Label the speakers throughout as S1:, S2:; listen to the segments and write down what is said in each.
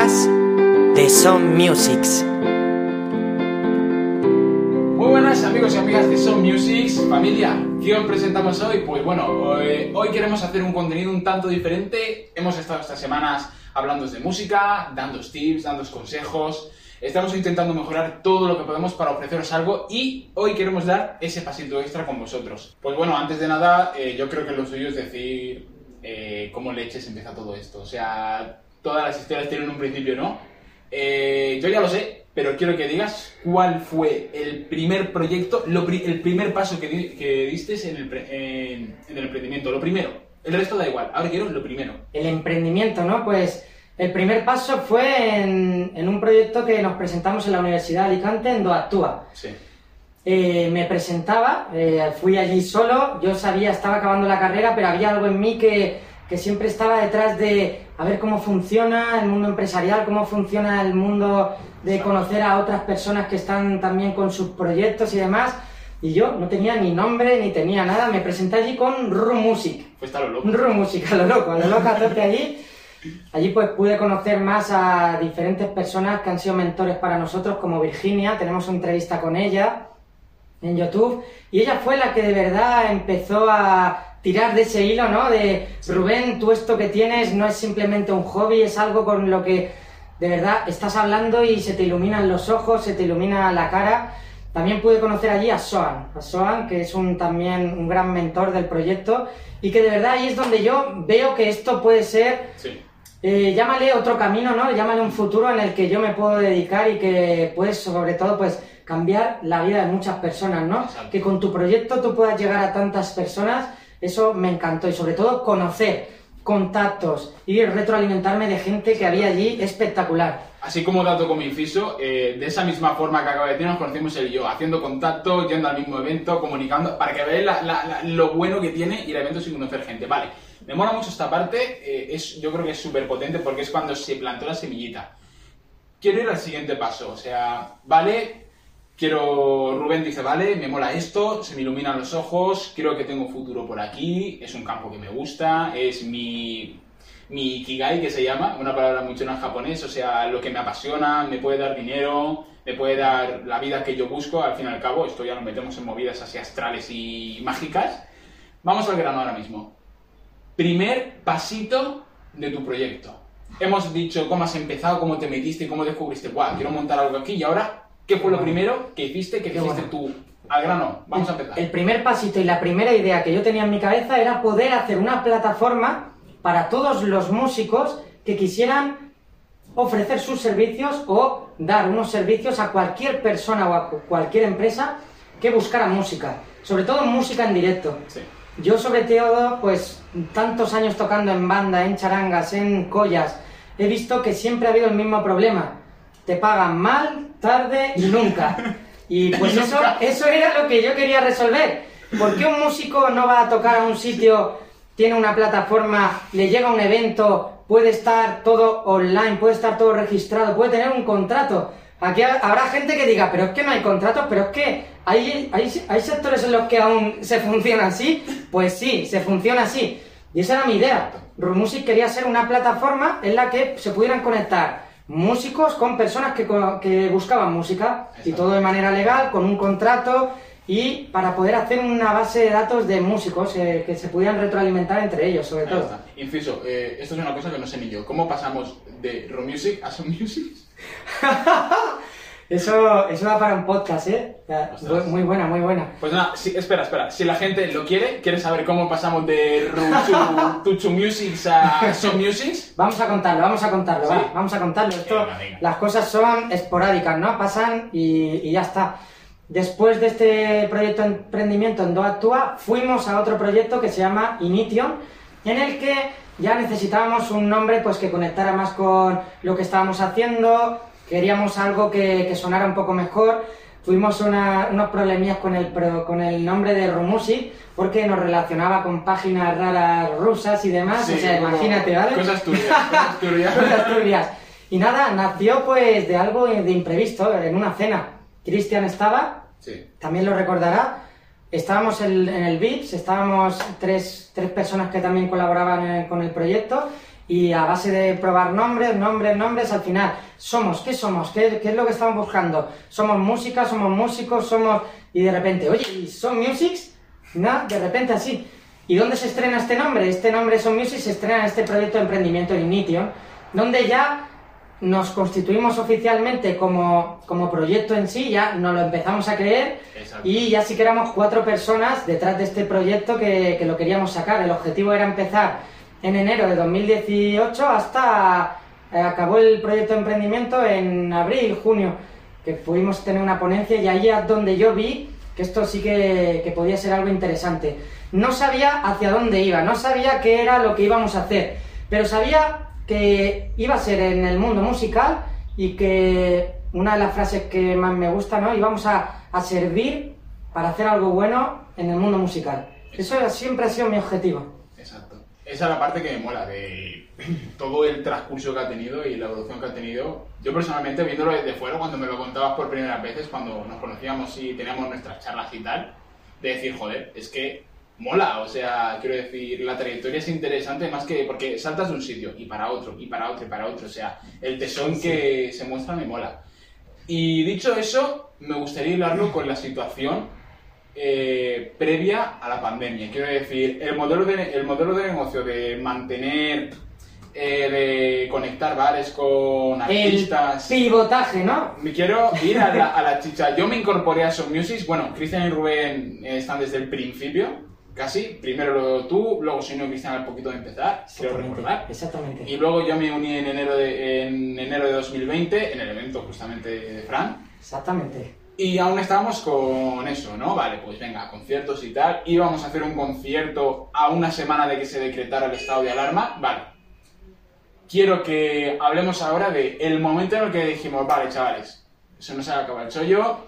S1: podcast de Son Musics.
S2: Muy buenas amigos y amigas de Son Musics, familia. ¿Qué os presentamos hoy? Pues bueno, hoy, hoy queremos hacer un contenido un tanto diferente. Hemos estado estas semanas hablando de música, dando tips, dando consejos. Estamos intentando mejorar todo lo que podemos para ofreceros algo y hoy queremos dar ese pasito extra con vosotros. Pues bueno, antes de nada, eh, yo creo que lo suyo es decir eh, cómo leches empieza todo esto. O sea, todas las historias tienen un principio, ¿no? Eh, yo ya lo sé, pero quiero que digas cuál fue el primer proyecto, lo pri- el primer paso que, di- que diste en el, en- en el emprendimiento. Lo primero. El resto da igual. Ahora quiero lo primero.
S3: el emprendimiento, ¿no? Pues el primer paso fue en, en un proyecto que nos presentamos en la Universidad de Alicante, en Doactúa.
S2: Sí.
S3: Eh, me presentaba, eh, fui allí solo, yo sabía, estaba acabando la carrera, pero había algo en mí que, que siempre estaba detrás de a ver cómo funciona el mundo empresarial, cómo funciona el mundo de conocer a otras personas que están también con sus proyectos y demás. Y yo no tenía ni nombre ni tenía nada, me presenté allí con Ru Music.
S2: Fuiste a lo loco.
S3: Room música, a lo loco, a lo loco a tope allí. Allí pues pude conocer más a diferentes personas que han sido mentores para nosotros, como Virginia, tenemos una entrevista con ella en YouTube, y ella fue la que de verdad empezó a tirar de ese hilo, ¿no? De Rubén, tú esto que tienes no es simplemente un hobby, es algo con lo que de verdad estás hablando y se te iluminan los ojos, se te ilumina la cara. También pude conocer allí a Soan, a Soan, que es un, también un gran mentor del proyecto, y que de verdad ahí es donde yo veo que esto puede ser
S2: Sí.
S3: eh, llámale otro camino, ¿no? Llámale un futuro en el que yo me puedo dedicar y que puedes, sobre todo, pues cambiar la vida de muchas personas, ¿no?
S2: Exacto.
S3: Que con tu proyecto tú puedas llegar a tantas personas, eso me encantó. Y sobre todo, conocer contactos y retroalimentarme de gente que había allí espectacular.
S2: Así como dato como inciso, eh, de esa misma forma que acaba de decir, nos conocimos él y yo, haciendo contacto, yendo al mismo evento, comunicando, para que veáis lo bueno que tiene ir a eventos sin conocer gente. Vale, me mola mucho esta parte, eh, es, yo creo que es súper potente porque es cuando se plantó la semillita. Quiero ir al siguiente paso, o sea, vale, quiero, Rubén dice, vale, me mola esto, se me iluminan los ojos, creo que tengo futuro por aquí, es un campo que me gusta, es mi, mi ikigai, que se llama, una palabra muy chula en japonés, o sea, lo que me apasiona, me puede dar dinero, me puede dar la vida que yo busco, al fin y al cabo, esto ya lo metemos en movidas así astrales y mágicas. Vamos al grano ahora mismo. Primer pasito de tu proyecto. Hemos dicho cómo has empezado, cómo te metiste, cómo descubriste, guau, quiero montar algo aquí y ahora, ¿qué fue lo primero que hiciste, que
S3: Qué
S2: hiciste
S3: bueno.
S2: tú? Al grano, vamos a empezar.
S3: El primer pasito y la primera idea que yo tenía en mi cabeza era poder hacer una plataforma para todos los músicos que quisieran ofrecer sus servicios o dar unos servicios a cualquier persona o a cu- cualquier empresa que buscara música, sobre todo música en directo.
S2: Sí.
S3: Yo sobre todo, pues tantos años tocando en banda, en charangas, en collas, he visto que siempre ha habido el mismo problema. Te pagan mal, tarde y nunca. Y pues eso, eso era lo que yo quería resolver. ¿Por qué un músico no va a tocar a un sitio, tiene una plataforma, le llega un evento, puede estar todo online, puede estar todo registrado, puede tener un contrato? Aquí ha- habrá gente que diga, pero es que no hay contratos, pero es que hay, hay, hay sectores en los que aún se funciona así. Pues sí, se funciona así. Y esa era mi idea. Rumusic quería ser una plataforma en la que se pudieran conectar músicos con personas que, que buscaban música y todo de manera legal, con un contrato y para poder hacer una base de datos de músicos eh, que se pudieran retroalimentar entre ellos, sobre
S2: Ahí
S3: todo.
S2: está. Inciso, eh, esto es una cosa que no sé ni yo. ¿Cómo pasamos de Rock Music a Some Music?
S3: Eso, eso va para un podcast, ¿eh?
S2: Ostras.
S3: Muy buena, muy buena.
S2: Pues nada, sí, espera, espera. Si la gente lo quiere, quiere saber cómo pasamos de Ruchu Tuchu Musics a Some Musics,
S3: Vamos a contarlo, vamos a contarlo,
S2: Sí.
S3: va, vamos a contarlo. Esto,
S2: Venga, venga.
S3: las cosas son esporádicas, ¿no? Pasan y, y ya está. Después de este proyecto de emprendimiento en Doactua, fuimos a otro proyecto que se llama Inition, en el que ya necesitábamos un nombre pues que conectara más con lo que estábamos haciendo, queríamos algo que, que sonara un poco mejor. Tuvimos una- unos problemillas con el, con el nombre de Rumusic, porque nos relacionaba con páginas raras rusas y demás,
S2: Sí,
S3: o sea, imagínate, ¿vale?
S2: Cosas turbias, cosas turbias.
S3: Cosas turbias. Y nada, nació pues de algo de imprevisto, en una cena. Cristian estaba,
S2: Sí.
S3: también lo recordará, estábamos en, en el VIPS, estábamos tres, tres personas que también colaboraban en- con el proyecto y a base de probar nombres, nombres, nombres, al final, somos, ¿qué somos? ¿Qué, qué es lo que estamos buscando? ¿Somos música? ¿Somos músicos? ¿Somos...? Y de repente, oye, ¿y son musics? No, de repente así. ¿Y dónde se estrena este nombre? Este nombre Son Music se estrena en este proyecto de emprendimiento Ignition, donde ya nos constituimos oficialmente como, como proyecto en sí, ya nos lo empezamos a creer
S2: Exacto.
S3: y ya sí que éramos cuatro personas detrás de este proyecto que, que lo queríamos sacar. El objetivo era empezar en enero de 2018 hasta eh, acabó el proyecto de emprendimiento en abril, junio, que pudimos tener una ponencia y ahí es donde yo vi que esto sí que, que podía ser algo interesante. No sabía hacia dónde iba, no sabía qué era lo que íbamos a hacer, pero sabía que iba a ser en el mundo musical y que una de las frases que más me gusta, ¿no? Íbamos a, a servir para hacer algo bueno en el mundo musical. Eso siempre ha sido mi objetivo.
S2: Esa es la parte que me mola de todo el transcurso que ha tenido y la evolución que ha tenido. Yo personalmente, viéndolo desde fuera, cuando me lo contabas por primeras veces, cuando nos conocíamos y teníamos nuestras charlas y tal, de decir, joder, es que mola, o sea, quiero decir, la trayectoria es interesante más que porque saltas de un sitio y para otro, y para otro, y para otro, o sea, el tesón que se muestra me mola. Y dicho eso, me gustaría hilarlo con la situación eh, previa a la pandemia. Quiero decir, el modelo de, el modelo de negocio de mantener, eh, de conectar bares con
S3: El
S2: artistas.
S3: pivotaje, ¿no?
S2: Me quiero ir a la, a la chicha. Yo me incorporé a Son Music. Bueno, Cristian y Rubén están desde el principio, casi. Primero lo- tú, luego se unió Cristian al poquito de empezar, quiero recordar.
S3: Exactamente.
S2: Y luego yo me uní en enero de, en enero de 2020, en el evento justamente de Fran.
S3: Exactamente.
S2: Y aún estábamos con eso, ¿no? Vale, pues venga, conciertos y tal. Íbamos a hacer un concierto a una semana de que se decretara el estado de alarma. Vale. Quiero que hablemos ahora de el momento en el que dijimos, vale, chavales, se va a acabar el chollo.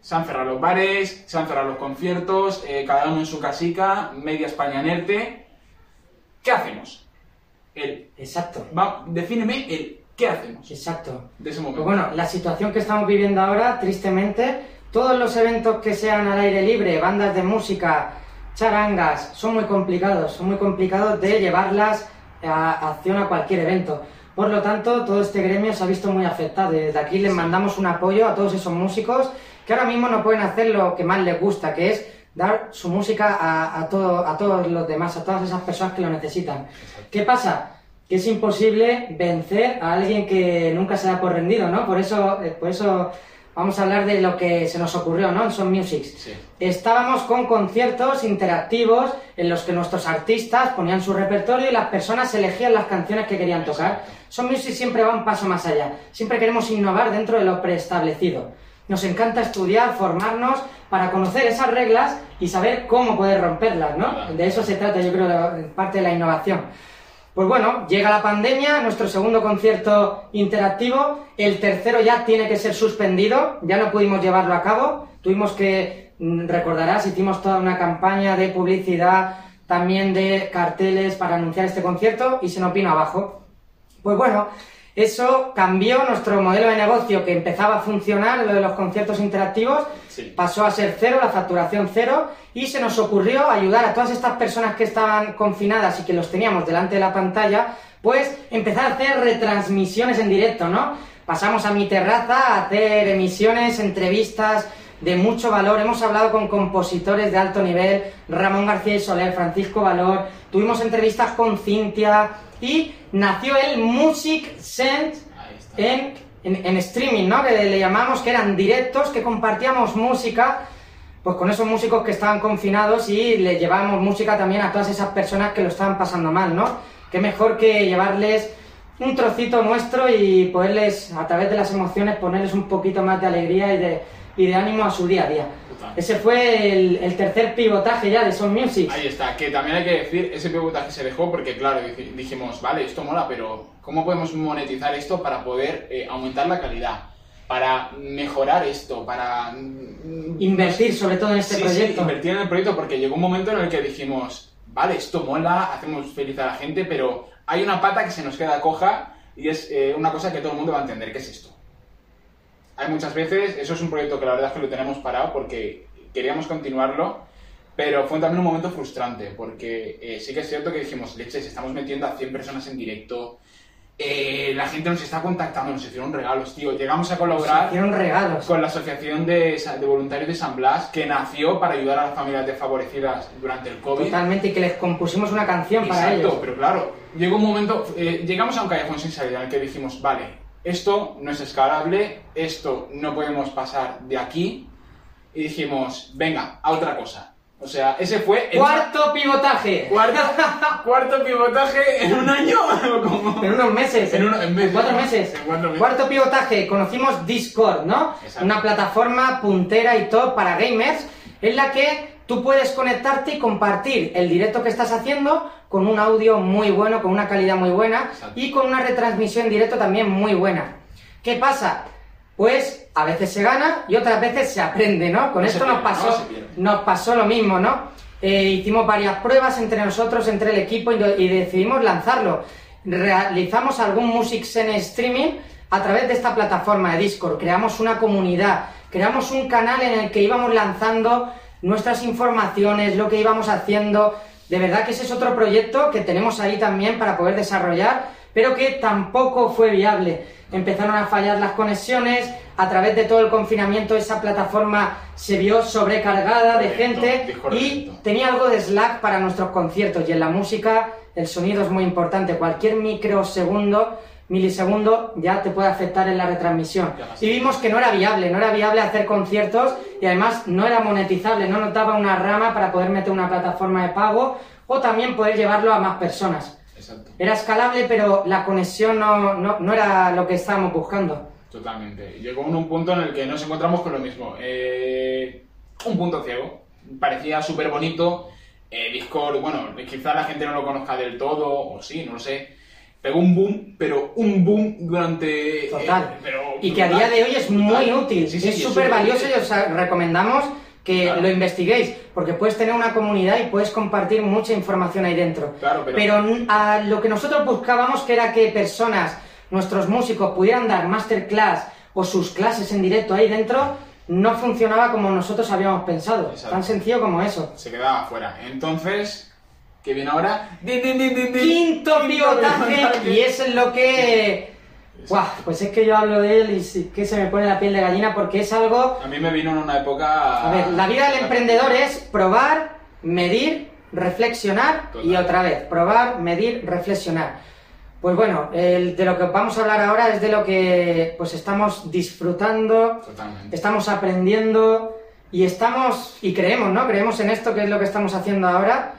S2: Se han cerrado los bares, se han cerrado los conciertos, eh, cada uno en su casica, media España inerte. ¿Qué hacemos? El,
S3: Exacto.
S2: va, defíneme el ¿qué hacemos
S3: Exacto.
S2: de ese
S3: Pues
S2: momento.
S3: bueno, la situación que estamos viviendo ahora, tristemente, todos los eventos que sean al aire libre, bandas de música, charangas, son muy complicados, son muy complicados de llevarlas a acción a cualquier evento. Por lo tanto, todo este gremio se ha visto muy afectado. y Desde aquí les mandamos un apoyo a todos esos músicos que ahora mismo no pueden hacer lo que más les gusta, que es dar su música a, a todo- a todos los demás, a todas esas personas que lo necesitan. ¿Qué pasa? Que es imposible vencer a alguien que nunca se da por rendido, ¿no? Por eso, eh, por eso vamos a hablar de lo que se nos ocurrió, ¿no? En Son Musics.
S2: Sí.
S3: Estábamos con conciertos interactivos en los que nuestros artistas ponían su repertorio y las personas elegían las canciones que querían tocar.
S2: Exacto.
S3: Son Music siempre va un paso más allá. Siempre queremos innovar dentro de lo preestablecido. Nos encanta estudiar, formarnos para conocer esas reglas y saber cómo poder romperlas, ¿no?
S2: Claro.
S3: De eso se trata, yo creo, parte de la innovación. Pues bueno, llega la pandemia, nuestro segundo concierto interactivo, el tercero ya tiene que ser suspendido, ya no pudimos llevarlo a cabo, tuvimos que, mm, recordarás, hicimos toda una campaña de publicidad, también de carteles para anunciar este concierto y se nos vino abajo. Pues bueno, eso cambió nuestro modelo de negocio que empezaba a funcionar, lo de los conciertos interactivos,
S2: Sí.
S3: pasó a ser cero, la facturación cero, y se nos ocurrió ayudar a todas estas personas que estaban confinadas y que los teníamos delante de la pantalla, pues empezar a hacer retransmisiones en directo, ¿no? Pasamos a mi terraza a hacer emisiones, entrevistas de mucho valor. Hemos hablado con compositores de alto nivel, Ramón García y Soler, Francisco Valor, tuvimos entrevistas con Cintia y nació el Music Sense en, en- streaming, ¿no? Que le llamamos, que eran directos, que compartíamos música, pues con esos músicos que estaban confinados y le llevábamos música también a todas esas personas que lo estaban pasando mal, ¿no? Qué mejor que llevarles un trocito nuestro y poderles, a través de las emociones, ponerles un poquito más de alegría y de ánimo a su día a día. Ese fue el, el tercer pivotaje ya de Son Music.
S2: Ahí está, que también hay que decir, ese pivotaje se dejó porque, claro, dij- dijimos, vale, esto mola, pero ¿cómo podemos monetizar esto para poder eh, aumentar la calidad? Para mejorar esto, para... mm,
S3: Invertir sobre todo en este
S2: sí, sí,
S3: proyecto.
S2: invertir en el proyecto porque llegó un momento en el que dijimos, vale, esto mola, hacemos feliz a la gente, pero hay una pata que se nos queda coja y es eh, una cosa que todo el mundo va a entender, ¿qué es esto? Hay muchas veces, eso es un proyecto que la verdad es que lo tenemos parado porque queríamos continuarlo, Pero fue también un momento frustrante, porque eh, sí que es cierto que dijimos, leches, estamos metiendo a 100 personas en directo, eh, la gente nos está contactando, nos hicieron regalos, tío. Llegamos a colaborar
S3: Hicieron regalos.
S2: con la Asociación de, de Voluntarios de San Blas, que nació para ayudar a las familias desfavorecidas durante el COVID.
S3: Totalmente, y que les compusimos una canción para
S2: Exacto,
S3: ellos.
S2: pero claro, llegó un momento, eh, llegamos a un callejón sin salida en el que dijimos, vale, esto no es escalable, esto no podemos pasar de aquí, y dijimos, venga, a otra cosa. O sea, ese fue el
S3: Cuarto pivotaje.
S2: cuarto, cuarto pivotaje en un año. como-
S3: En unos meses.
S2: En uno- en meses,
S3: cuatro
S2: ¿no?
S3: meses.
S2: En cuatro meses.
S3: Cuarto pivotaje. Conocimos Discord, ¿no?
S2: Exacto.
S3: Una plataforma puntera y top para gamers en la que tú puedes conectarte y compartir el directo que estás haciendo con un audio muy bueno, con una calidad muy buena
S2: Exacto.
S3: y con una retransmisión en directo también muy buena. ¿Qué pasa? Pues a veces se gana y otras veces se aprende, ¿no? Con
S2: No
S3: esto nos pasó,
S2: no
S3: nos pasó lo mismo, ¿no? Eh, hicimos varias pruebas entre nosotros, entre el equipo y, y decidimos lanzarlo. Realizamos algún Music Scene streaming a través de esta plataforma de Discord. Creamos una comunidad, creamos un canal en el que íbamos lanzando nuestras informaciones, lo que íbamos haciendo. De verdad que ese es otro proyecto que tenemos ahí también para poder desarrollar, pero que tampoco fue viable. Empezaron a fallar las conexiones, a través de todo el confinamiento esa plataforma se vio sobrecargada de gente y tenía algo de slack para nuestros conciertos y en la música el sonido es muy importante. Cualquier microsegundo, milisegundo ya te puede afectar en la retransmisión. Y vimos que no era viable, no era viable hacer conciertos y además no era monetizable, no nos daba una rama para poder meter una plataforma de pago o también poder llevarlo a más personas.
S2: Exacto,
S3: Era escalable, pero la conexión no, no, no era lo que estábamos buscando.
S2: totalmente. Llegó un punto en el que nos encontramos con lo mismo. Eh, un punto ciego. Parecía súper bonito. Eh, Discord, bueno, quizá la gente no lo conozca del todo, o sí, no lo sé. Pegó un boom, pero un boom durante...
S3: Total.
S2: eh, pero
S3: y que a día de hoy es muy útil,
S2: Sí, sí,
S3: es súper valioso y os recomendamos que
S2: Claro.
S3: lo investiguéis, porque puedes tener una comunidad y puedes compartir mucha información ahí dentro.
S2: Claro, pero-
S3: a lo que nosotros buscábamos que era que personas, nuestros músicos, pudieran dar masterclass o sus clases en directo ahí dentro, no funcionaba como nosotros habíamos pensado.
S2: Exacto.
S3: Tan sencillo como eso.
S2: Se quedaba fuera. Entonces, ¿qué viene ahora? Din, din, din.
S3: Quinto pivotaje y es en lo que... Buah, pues es que yo hablo de él y sí que se me pone la piel de gallina porque es algo
S2: A mí me vino en una época...
S3: A ver, la vida del emprendedor es probar, medir, reflexionar y
S2: Total.
S3: otra vez, probar, medir, reflexionar. Pues bueno, el- de lo que vamos a hablar ahora es de lo que pues estamos disfrutando,
S2: Totalmente.
S3: estamos aprendiendo y estamos, y creemos, ¿no? Creemos en esto que es lo que estamos haciendo ahora,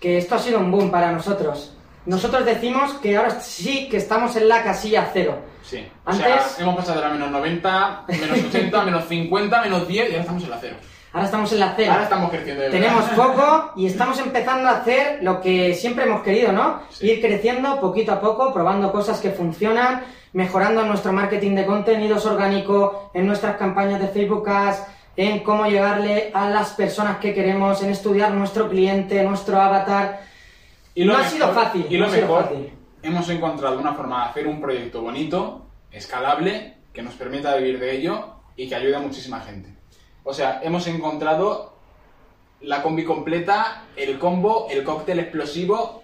S3: que esto ha sido un boom para nosotros. Nosotros decimos que ahora sí que estamos en la casilla cero.
S2: Sí.
S3: Antes-
S2: O sea, hemos pasado de la menos 90, menos 80, menos 50, menos 10 y ahora estamos en la cero.
S3: Ahora estamos en la cero.
S2: Ahora estamos creciendo de.
S3: Tenemos poco y estamos empezando a hacer lo que siempre hemos querido, ¿no?
S2: Sí.
S3: Ir creciendo poquito a poco, probando cosas que funcionan, mejorando nuestro marketing de contenidos orgánico, en nuestras campañas de Facebook Ads, en cómo llegarle a las personas que queremos, en estudiar nuestro cliente, nuestro avatar.
S2: Y lo
S3: no ha sido fácil.
S2: Y lo
S3: no ha sido
S2: mejor,
S3: fácil.
S2: hemos encontrado una forma de hacer un proyecto bonito, escalable, que nos permita vivir de ello y que ayude a muchísima gente. O sea, hemos encontrado la combi completa, el combo, el cóctel explosivo.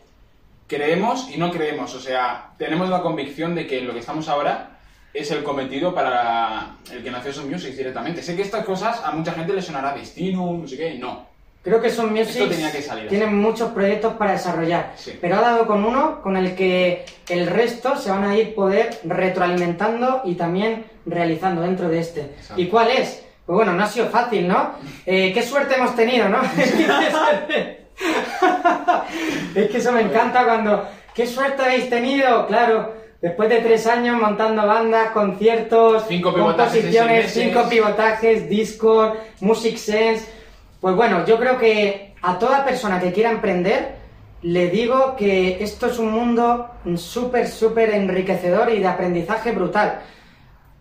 S2: Creemos y no creemos. O sea, tenemos la convicción de que lo que estamos ahora es el cometido para el que nació Son Music directamente. Sé que estas cosas a mucha gente le sonará destino, no sé qué, no.
S3: Creo que Son Music
S2: Esto tenía que salir así.
S3: tienen muchos proyectos para desarrollar,
S2: Sí.
S3: pero ha dado con uno con el que el resto se van a ir poder retroalimentando y también realizando dentro de este.
S2: Exacto.
S3: ¿Y cuál es? Pues bueno, no ha sido fácil, ¿no? Eh, qué suerte hemos tenido, ¿no? es que eso me encanta cuando... ¿Qué suerte habéis tenido? Claro, después de tres años montando bandas, conciertos,
S2: Cinco
S3: composiciones, cinco pivotajes, Discord, Music Sense... Pues bueno, yo creo que a toda persona que quiera emprender, le digo que esto es un mundo súper, súper enriquecedor y de aprendizaje brutal.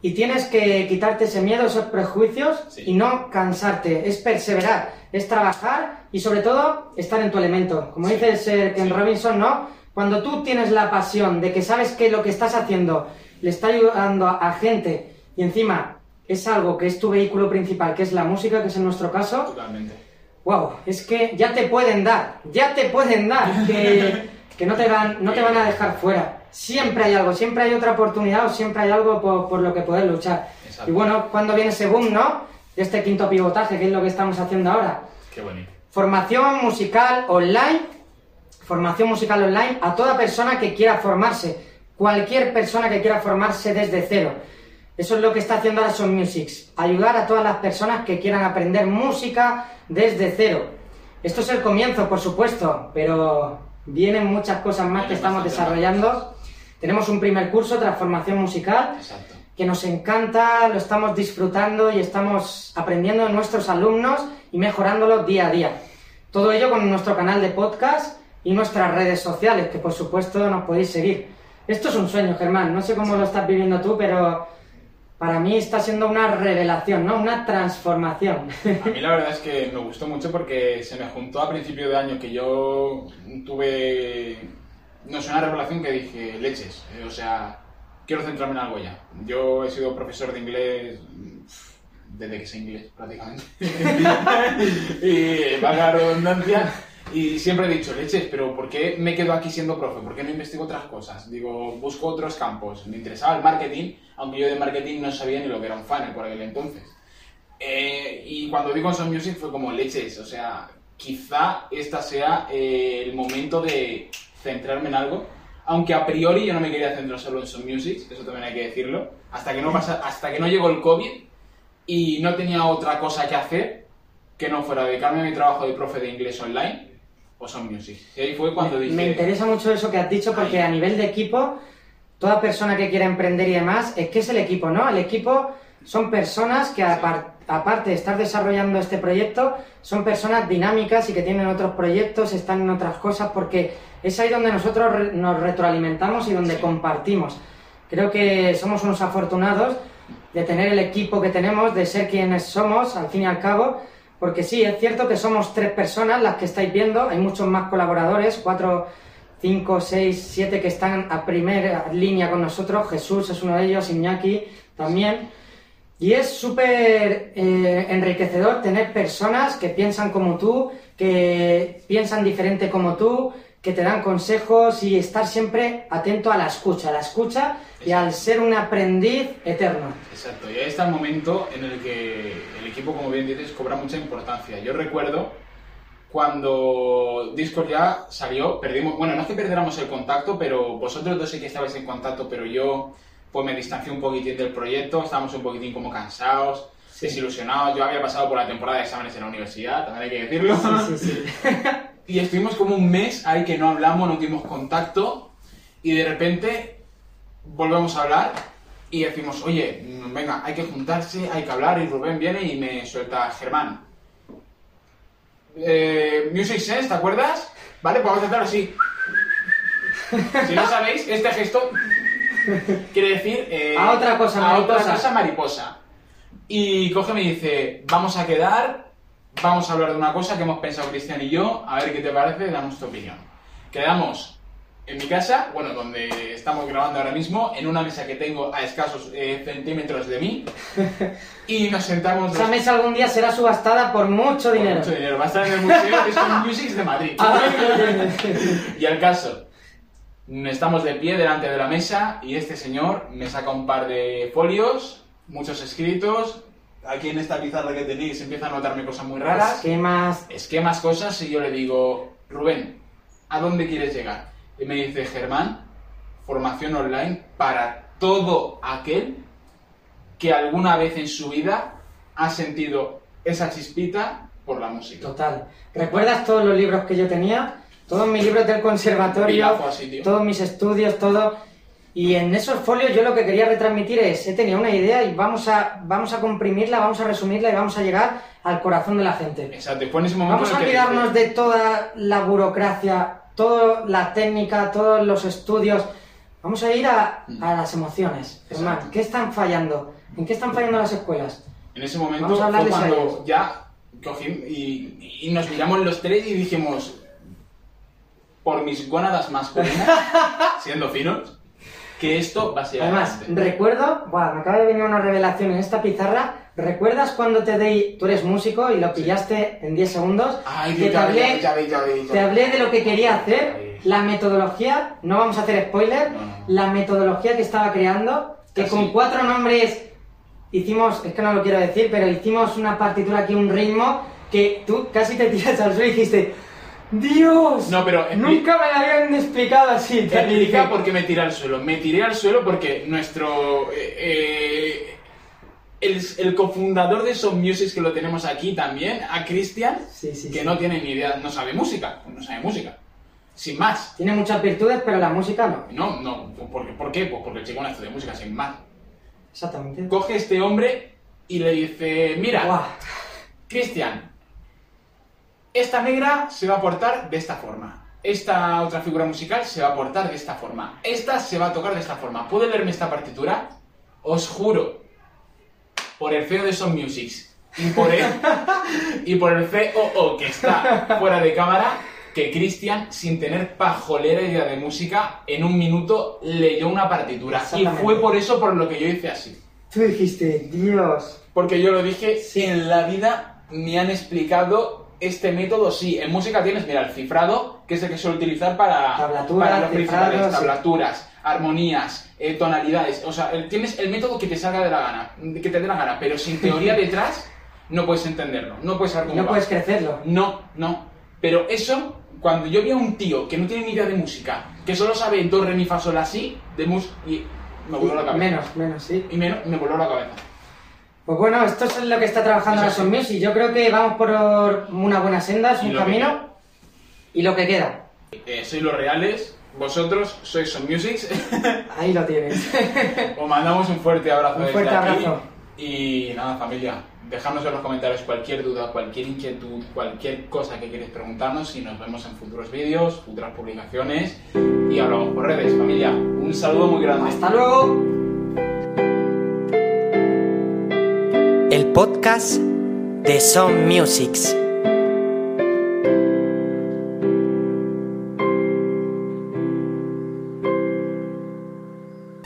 S3: Y tienes que quitarte ese miedo, esos prejuicios
S2: Sí.
S3: y no cansarte. Es perseverar, es trabajar y sobre todo estar en tu elemento. Como
S2: Sí.
S3: dice el ser Ken
S2: Sí.
S3: Robinson, ¿no? Cuando tú tienes la pasión de que sabes que lo que estás haciendo le está ayudando a, a gente y encima es algo que es tu vehículo principal, que es la música, que es en nuestro caso,
S2: Totalmente.
S3: wow, es que ya te pueden dar, ya te pueden dar, que, que no, te van, no te van a dejar fuera. Siempre hay algo, siempre hay otra oportunidad o siempre hay algo por, por lo que poder luchar.
S2: Exacto.
S3: Y bueno, cuando viene ese boom, ¿no? De este quinto pivotaje, que es lo que estamos haciendo ahora.
S2: Qué bonito.
S3: Formación musical online, formación musical online a toda persona que quiera formarse, cualquier persona que quiera formarse desde cero. Eso es lo que está haciendo ahora Son Musics, ayudar a todas las personas que quieran aprender música desde cero. Esto es el comienzo, por supuesto, pero vienen muchas cosas más que estamos desarrollando. Tenemos un primer curso, Transformación Musical,
S2: Exacto.
S3: que nos encanta, lo estamos disfrutando y estamos aprendiendo de nuestros alumnos y mejorándolo día a día. Todo ello con nuestro canal de podcast y nuestras redes sociales, que por supuesto nos podéis seguir. Esto es un sueño, Germán, no sé cómo lo estás viviendo tú, pero para mí está siendo una revelación, ¿no? Una transformación.
S2: A mí la verdad es que me gustó mucho porque se me juntó a principio de año que yo tuve, no sé, una revelación que dije, leches, eh, o sea, quiero centrarme en algo ya. Yo he sido profesor de inglés desde que sé inglés, prácticamente. y valga la redundancia. Y siempre he dicho, leches, pero ¿por qué me quedo aquí siendo profe? ¿Por qué no investigo otras cosas? Digo, busco otros campos. Me interesaba el marketing, aunque yo de marketing no sabía ni lo que era un funnel por aquel entonces. Eh, y cuando digo Son Music fue como leches, o sea, quizá esta sea eh, el momento de centrarme en algo, aunque a priori yo no me quería centrar solo en Son Music, eso también hay que decirlo, hasta que no pasa, hasta que no llegó el COVID y no tenía otra cosa que hacer que no fuera dedicarme a mi trabajo de profe de inglés online o Son Music. Y ahí fue cuando dije...
S3: Me interesa mucho eso que has dicho porque
S2: Ahí.
S3: a nivel de equipo, toda persona que quiera emprender y demás, es que es el equipo, ¿no? El equipo son personas que apar- aparte de estar desarrollando este proyecto, son personas dinámicas y que tienen otros proyectos, están en otras cosas, porque es ahí donde nosotros re- nos retroalimentamos y donde
S2: Sí.
S3: compartimos. Creo que somos unos afortunados de tener el equipo que tenemos, de ser quienes somos, al fin y al cabo, porque sí, es cierto que somos tres personas las que estáis viendo, hay muchos más colaboradores, cuatro, cinco, seis, siete que están a primera línea con nosotros, Jesús es uno de ellos, Iñaki también, y es súper eh, enriquecedor tener personas que piensan como tú, que piensan diferente como tú, que te dan consejos y estar siempre atento a la escucha, a la escucha y al ser un aprendiz eterno.
S2: Exacto, y ahí está el momento en el que el equipo, como bien dices, cobra mucha importancia. Yo recuerdo cuando Discord ya salió, perdimos, bueno, no es que perdiéramos el contacto, pero vosotros dos sí que estabais en contacto, pero yo pues me distancié un poquitín del proyecto, estábamos un poquitín como cansados, desilusionados. Yo había pasado por la temporada de exámenes en la universidad, también hay que decirlo.
S3: Sí, sí, sí.
S2: Y estuvimos como un mes ahí que no hablamos, no tuvimos contacto y de repente volvemos a hablar y decimos, oye, venga, hay que juntarse, hay que hablar y Rubén viene y me suelta, Germán. Eh, Music Sense, ¿te acuerdas? Vale, pues vamos a hacer así. Si no sabéis, este gesto quiere decir... eh,
S3: A otra cosa,
S2: a otra
S3: mariposa.
S2: cosa, mariposa. Y coge y me dice, vamos a quedar, vamos a hablar de una cosa que hemos pensado Cristian y yo, a ver qué te parece, danos tu opinión. Quedamos en mi casa, bueno, donde estamos grabando ahora mismo, en una mesa que tengo a escasos eh, centímetros de mí, y nos sentamos...
S3: Esa
S2: los-
S3: mesa algún día será subastada por mucho
S2: por
S3: dinero.
S2: mucho dinero. Va a estar en el Museo de Sound Music de Madrid.
S3: Ah,
S2: y al caso, estamos de pie delante de la mesa y este señor me saca un par de folios, muchos escritos. Aquí en esta pizarra que tenéis empieza a notarme cosas muy raras.
S3: Esquemas.
S2: Esquemas, cosas, y yo le digo, Rubén, ¿a dónde quieres llegar? Y me dice, Germán, formación online para todo aquel que alguna vez en su vida ha sentido esa chispita por la música.
S3: Total. ¿Recuerdas todos los libros que yo tenía? Todos mis libros del conservatorio, todos mis estudios, todo. Y en esos folios yo lo que quería retransmitir es, he tenido una idea y vamos a, vamos a comprimirla, vamos a resumirla y vamos a llegar al corazón de la gente.
S2: Exacto, fue en ese momento
S3: Vamos a olvidarnos de toda la burocracia, toda la técnica, todos los estudios. Vamos a ir a, a las emociones. Germán. ¿qué están fallando? ¿En qué están fallando las escuelas?
S2: En ese momento
S3: Vamos a
S2: fue
S3: hablarles a
S2: cuando ya cogí y, y nos miramos los tres y dijimos, por mis gónadas masculinas, siendo finos, que esto va a ser
S3: Además,
S2: adelante.
S3: recuerdo, buah, me acaba de venir una revelación en esta pizarra, ¿Recuerdas cuando te di, tú eres músico y lo pillaste en 10 segundos?
S2: Ay,
S3: que te hablé, te hablé de lo que quería hacer, la metodología, no vamos a hacer spoiler,
S2: No, no.
S3: la metodología que estaba creando, que
S2: Casi.
S3: con cuatro nombres hicimos, es que no lo quiero decir, pero hicimos una partitura aquí, un ritmo, que tú casi te tiras al suelo y dijiste, ¡Dios!
S2: No, pero
S3: Nunca me lo habían explicado así.
S2: Te explica por qué me tiré al suelo. Me tiré al suelo porque nuestro. eh, eh, el, el cofundador de Son Music, que lo tenemos aquí también, a Cristian,
S3: Sí, sí,
S2: que
S3: sí.
S2: no tiene ni idea, no sabe música. No sabe música. Sin más.
S3: Tiene muchas virtudes, pero la música no.
S2: No, no. ¿Por, por qué? Pues porque el chico no estudia música, sin más.
S3: Exactamente.
S2: Coge este hombre y le dice: Mira. Cristian, esta negra se va a portar de esta forma. Esta otra figura musical se va a portar de esta forma. Esta se va a tocar de esta forma. ¿Puede leerme esta partitura? Os juro, por el feo de Son Musics y por el, y por el COO que está fuera de cámara, que Cristian, sin tener pajolera idea de música, en un minuto leyó una partitura. Y fue por eso por lo que yo hice así.
S3: Tú dijiste, Dios.
S2: Porque yo lo dije,
S3: Sí.
S2: en la vida me han explicado este método, sí. En música tienes, mira, el cifrado, que es el que suelo utilizar para,
S3: Tablaturas,
S2: para los principales,
S3: sí.
S2: tablaturas, armonías, eh, tonalidades. O sea, el- tienes el método que te salga de la gana, que te dé la gana, pero sin teoría detrás no puedes entenderlo, no puedes saber cómo
S3: no
S2: va.
S3: puedes crecerlo.
S2: No, no. Pero eso, cuando yo vi a un tío que no tiene ni idea de música, que solo sabe do, re, mi, fa, sol, así, de música, y me voló la cabeza.
S3: Menos, menos, sí.
S2: Y menos, me voló la cabeza.
S3: Pues bueno, esto es lo que está trabajando la. Son Music. Yo creo que vamos por una buena senda, es un camino. Y lo que queda.
S2: Eh, sois los reales, vosotros sois Son Musics.
S3: Ahí lo tienes.
S2: Os mandamos un fuerte abrazo
S3: Un
S2: desde
S3: fuerte
S2: aquí.
S3: abrazo.
S2: Y nada, familia, dejadnos en los comentarios cualquier duda, cualquier inquietud, cualquier cosa que queréis preguntarnos y nos vemos en futuros vídeos, futuras publicaciones y hablamos por redes, familia. Un saludo muy grande.
S3: Hasta luego.
S1: El podcast de Some Musics.